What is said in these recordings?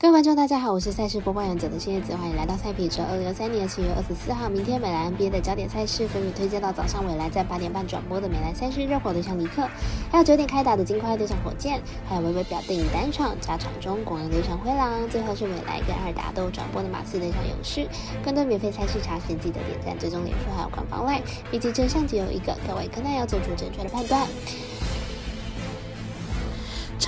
各位观众，大家好，我是赛事播报员者的谢叶子，欢迎来到赛品车。二零二三年七月二十四号，明天美兰 NBA 的焦点赛事分别推荐到早上未来在八点半转播的美兰赛事热火对上尼克，还有九点开打的金块对上火箭，还有微微表电影单场加场中国人对上灰狼，最后是未来跟二打都转播的马刺对上勇士。更多免费赛事查询，记得点赞、追踪脸书还有官方 LINE，毕竟真相只有一个，各位可能要做出正确的判断。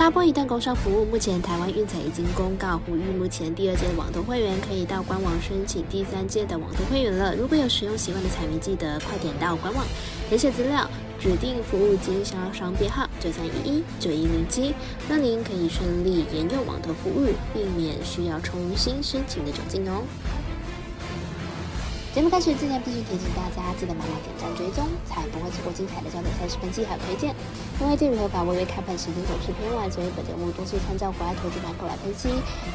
插播一段工商服务，目前台湾运彩已经公告呼吁，目前第二届的网投会员可以到官网申请第三届的网投会员了。如果有使用习惯的彩迷，记得快点到官网填写资料，指定服务经销商编号九三一一九一零七，让您可以顺利沿用网投服务，避免需要重新申请的窘境哦。节目开始之前，必须提醒大家，记得帮忙点赞追踪，才不会错过精彩的焦点赛事分析和推荐。因为鉴于合法，微微开盘时间总是偏晚，所以本节目多是参照国外投资盘口来分析。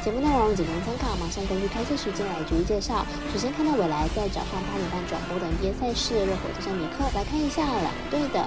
节目内容仅供参考，马上根据开赛时间来逐一介绍。首先看到未来在早上八点半转播的 NBA 赛事，热火对上尼克，来看一下两队的。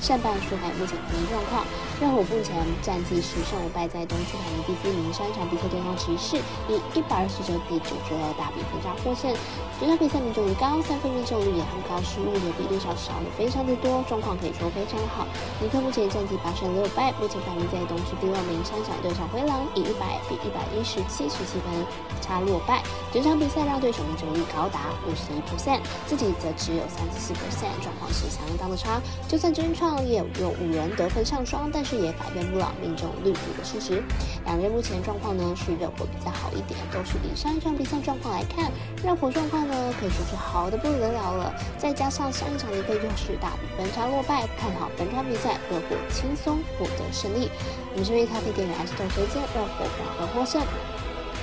上半数还有目前排名状况，热火目前战绩十胜五败，在东区排名第四名。上一场比赛对上骑士，以一百二十九比九十二大比分差获胜。这场比赛命中率高，三分命中率也很高，失误也比对手少了非常的多，状况可以说非常好。尼克目前战绩八胜六败，目前排名在东区第六名。上场对上灰狼，以一百比一百一十七十七分差落败。整场比赛让对手命中率高达五十一 percent，自己则只有三十四 percent，状况是相当的差。就算真创业有五人得分上双，但是也改变不了命中率低的事实。两人目前状况呢是热火比较好一点，都是以上一场比赛状况来看，热火状况呢可以说是好的不得了了。再加上上一场的一个又是大比分差落败，看好本场比赛热火轻松获得胜利。我们这边咖啡店的 S 都推荐热火两分获胜。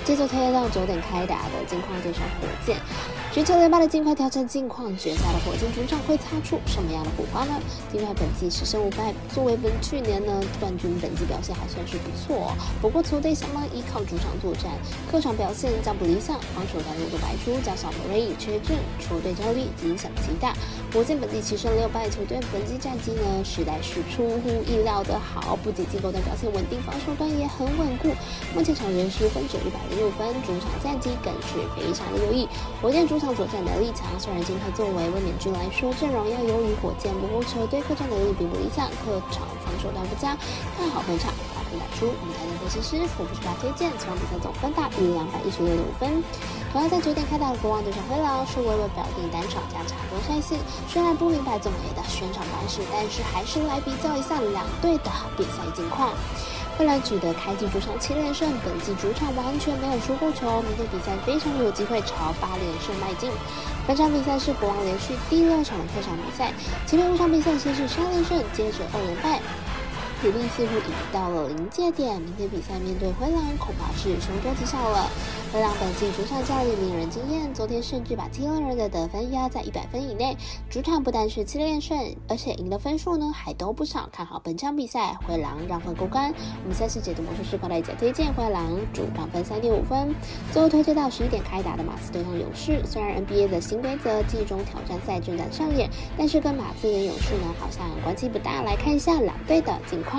接着推到九点开打的金矿对上火箭。全球连败的金块挑战近况决赛的火箭主场会擦出什么样的火花呢？金块本季十胜五败，作为本去年呢冠军，本季表现还算是不错。不过球队相当依靠主场作战，客场表现较不理想，防守端路都败出，加上梅瑞缺阵，球队焦虑影响极大。火箭本季七胜六败，球队本季战绩呢实在是出乎意料的好，不仅进攻端表现稳定，防守端也很稳固。目前场均失分值一百六分，主场战绩更是非常的优异。火箭主场作战能力强，虽然今天作为卫冕军来说阵容要优于火箭，不过球队客战能力并不理想，客场防守端不佳，看好本场大分打出。我们台的分析师福布斯巴推荐，这场比赛总分大于两百一十六点五分。同样在九点开打的国王对上灰狼，是微微表弟单场加插播赛事。虽然不明白总 A 的宣传方式，但是还是来比较一下两队的比赛近况。未来取得开季主场七连胜，本季主场完全没有输过球，明天比赛非常有机会朝八连胜迈进。本场比赛是国王连续第六场客场比赛，前面五场比赛先是三连胜，接着二连败，体力似乎已经到了临界点。明天比赛面对灰狼，恐怕是凶多吉少了。灰狼本季主场教练令人惊艳，昨天甚至把七六人的得分压在一百分以内。主场不但是七连胜，而且赢的分数呢还都不少。看好本场比赛，灰狼让分过关。我们赛事解读魔术师高大姐推荐灰狼主让分三点五分。最后推荐到十一点开打的马刺对上勇士。虽然 NBA 的新规则季中挑战赛正在上演，但是跟马刺跟勇士呢好像关系不大。来看一下两队的近况。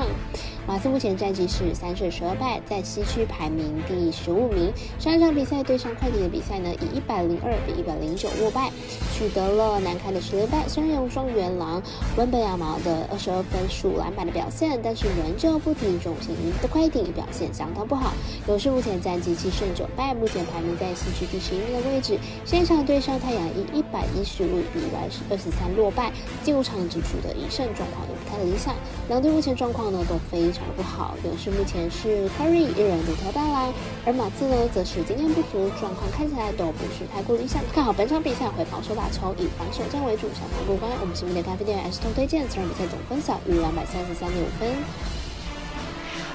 马刺目前战绩是三胜十二败，在西区排名第十五名。上一场比赛对上快艇的比赛呢，以一百零二比一百零九落败，取得了难堪的十连败。虽然有双元狼温贝亚毛的二十二分数篮板的表现，但是仍旧不敌重型的快艇，表现相当不好。勇士目前战绩七胜九败，目前排名在西区第十一名的位置。现场对上太阳以一百一十五比一百二十三落败，进入场只取得一胜，状况也不太理想。两队目前状况呢都非。常不好，勇士目前是 Curry 一人独挑大梁，而马刺呢则是经验不足，状况看起来都不是太过理想。看好本场比赛会保守打球，以防守战为主，小盘过关。我们新闻的咖啡店 S 通推荐，这场比赛总分小于两百三十三点五分。